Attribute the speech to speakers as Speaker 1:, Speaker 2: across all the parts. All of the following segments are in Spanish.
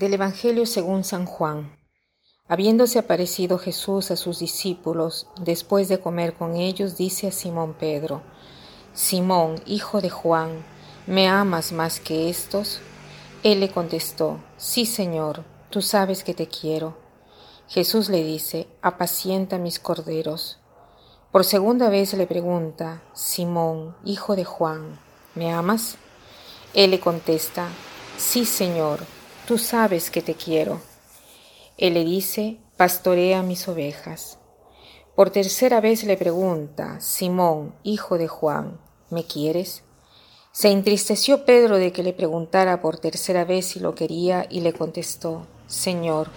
Speaker 1: Del Evangelio según San Juan. Habiéndose aparecido Jesús a sus discípulos, después de comer con ellos, dice a Simón Pedro, Simón, hijo de Juan, ¿me amas más que estos? Él le contestó, Sí, Señor, tú sabes que te quiero. Jesús le dice, Apacienta mis corderos. Por segunda vez le pregunta, Simón, hijo de Juan, ¿me amas? Él le contesta, Sí, Señor, tú sabes que te quiero. Él le dice, pastorea mis ovejas. Por tercera vez le pregunta, Simón, hijo de Juan, ¿me quieres? Se entristeció Pedro de que le preguntara por tercera vez si lo quería y le contestó, Señor,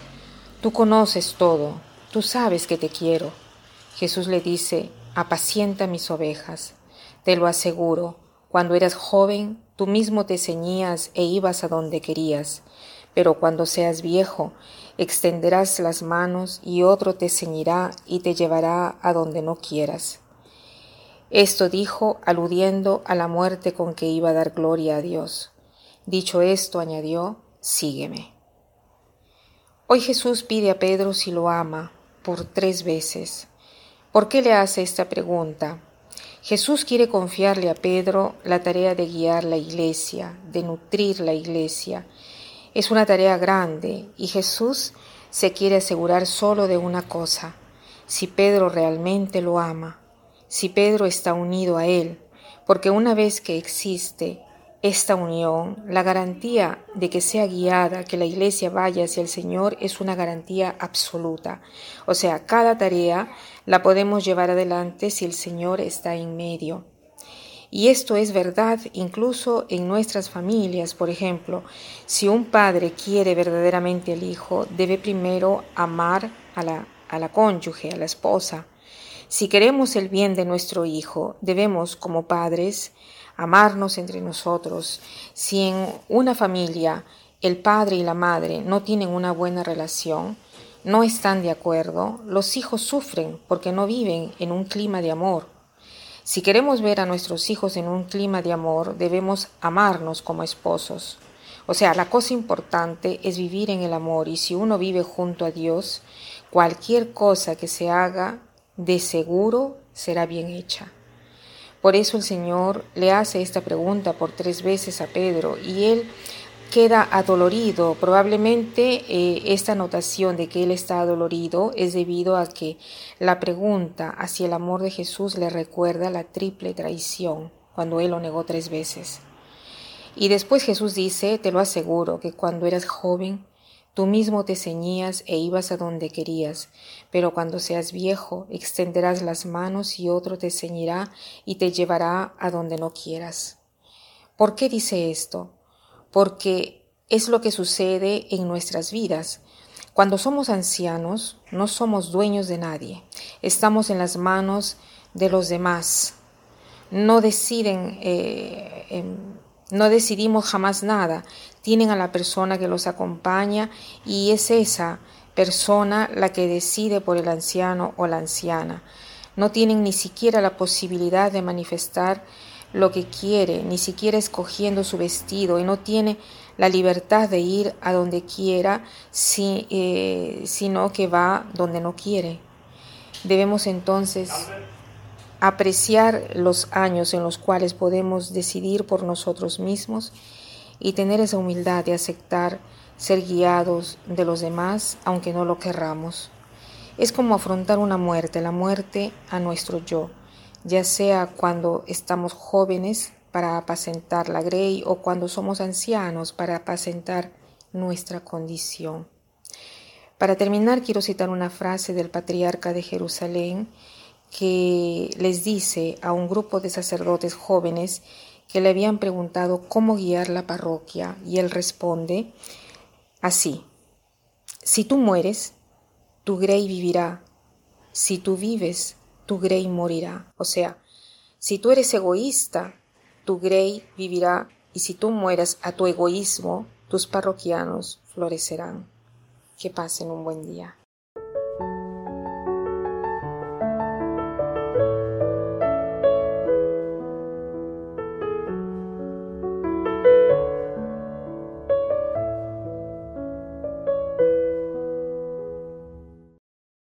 Speaker 1: tú conoces todo, tú sabes que te quiero. Jesús le dice, apacienta mis ovejas. Te lo aseguro, cuando eras joven, tú mismo te ceñías e ibas a donde querías pero cuando seas viejo, extenderás las manos y otro te ceñirá y te llevará a donde no quieras. Esto dijo aludiendo a la muerte con que iba a dar gloria a Dios. Dicho esto, añadió, sígueme. Hoy Jesús pide a Pedro si lo ama por tres veces. ¿Por qué le hace esta pregunta? Jesús quiere confiarle a Pedro la tarea de guiar la iglesia, de nutrir la iglesia, es una tarea grande y Jesús se quiere asegurar solo de una cosa, si Pedro realmente lo ama, si Pedro está unido a él, porque una vez que existe esta unión, la garantía de que sea guiada, que la iglesia vaya hacia el Señor es una garantía absoluta. O sea, cada tarea la podemos llevar adelante si el Señor está en medio. Y esto es verdad incluso en nuestras familias. Por ejemplo, si un padre quiere verdaderamente al hijo, debe primero amar a la, a la cónyuge, a la esposa. Si queremos el bien de nuestro hijo, debemos, como padres, amarnos entre nosotros. Si en una familia el padre y la madre no tienen una buena relación, no están de acuerdo, los hijos sufren porque no viven en un clima de amor. Si queremos ver a nuestros hijos en un clima de amor, debemos amarnos como esposos. O sea, la cosa importante es vivir en el amor y si uno vive junto a Dios, cualquier cosa que se haga de seguro será bien hecha. Por eso el Señor le hace esta pregunta por tres veces a Pedro y él queda adolorido. Probablemente eh, esta notación de que él está adolorido es debido a que la pregunta hacia el amor de Jesús le recuerda la triple traición cuando él lo negó tres veces. Y después Jesús dice, te lo aseguro, que cuando eras joven, tú mismo te ceñías e ibas a donde querías, pero cuando seas viejo, extenderás las manos y otro te ceñirá y te llevará a donde no quieras. ¿Por qué dice esto? Porque es lo que sucede en nuestras vidas. Cuando somos ancianos, no somos dueños de nadie, estamos en las manos de los demás. No deciden, eh, em, no decidimos jamás nada. Tienen a la persona que los acompaña y es esa persona la que decide por el anciano o la anciana. No tienen ni siquiera la posibilidad de manifestar lo que quiere, ni siquiera escogiendo su vestido, y no tiene la libertad de ir a donde quiera, si, eh, sino que va donde no quiere. Debemos entonces apreciar los años en los cuales podemos decidir por nosotros mismos y tener esa humildad de aceptar ser guiados de los demás, aunque no lo querramos. Es como afrontar una muerte, la muerte a nuestro yo ya sea cuando estamos jóvenes para apacentar la grey o cuando somos ancianos para apacentar nuestra condición. Para terminar, quiero citar una frase del patriarca de Jerusalén que les dice a un grupo de sacerdotes jóvenes que le habían preguntado cómo guiar la parroquia y él responde así, si tú mueres, tu grey vivirá, si tú vives, tu grey morirá. O sea, si tú eres egoísta, tu grey vivirá y si tú mueras a tu egoísmo, tus parroquianos florecerán. Que pasen un buen día.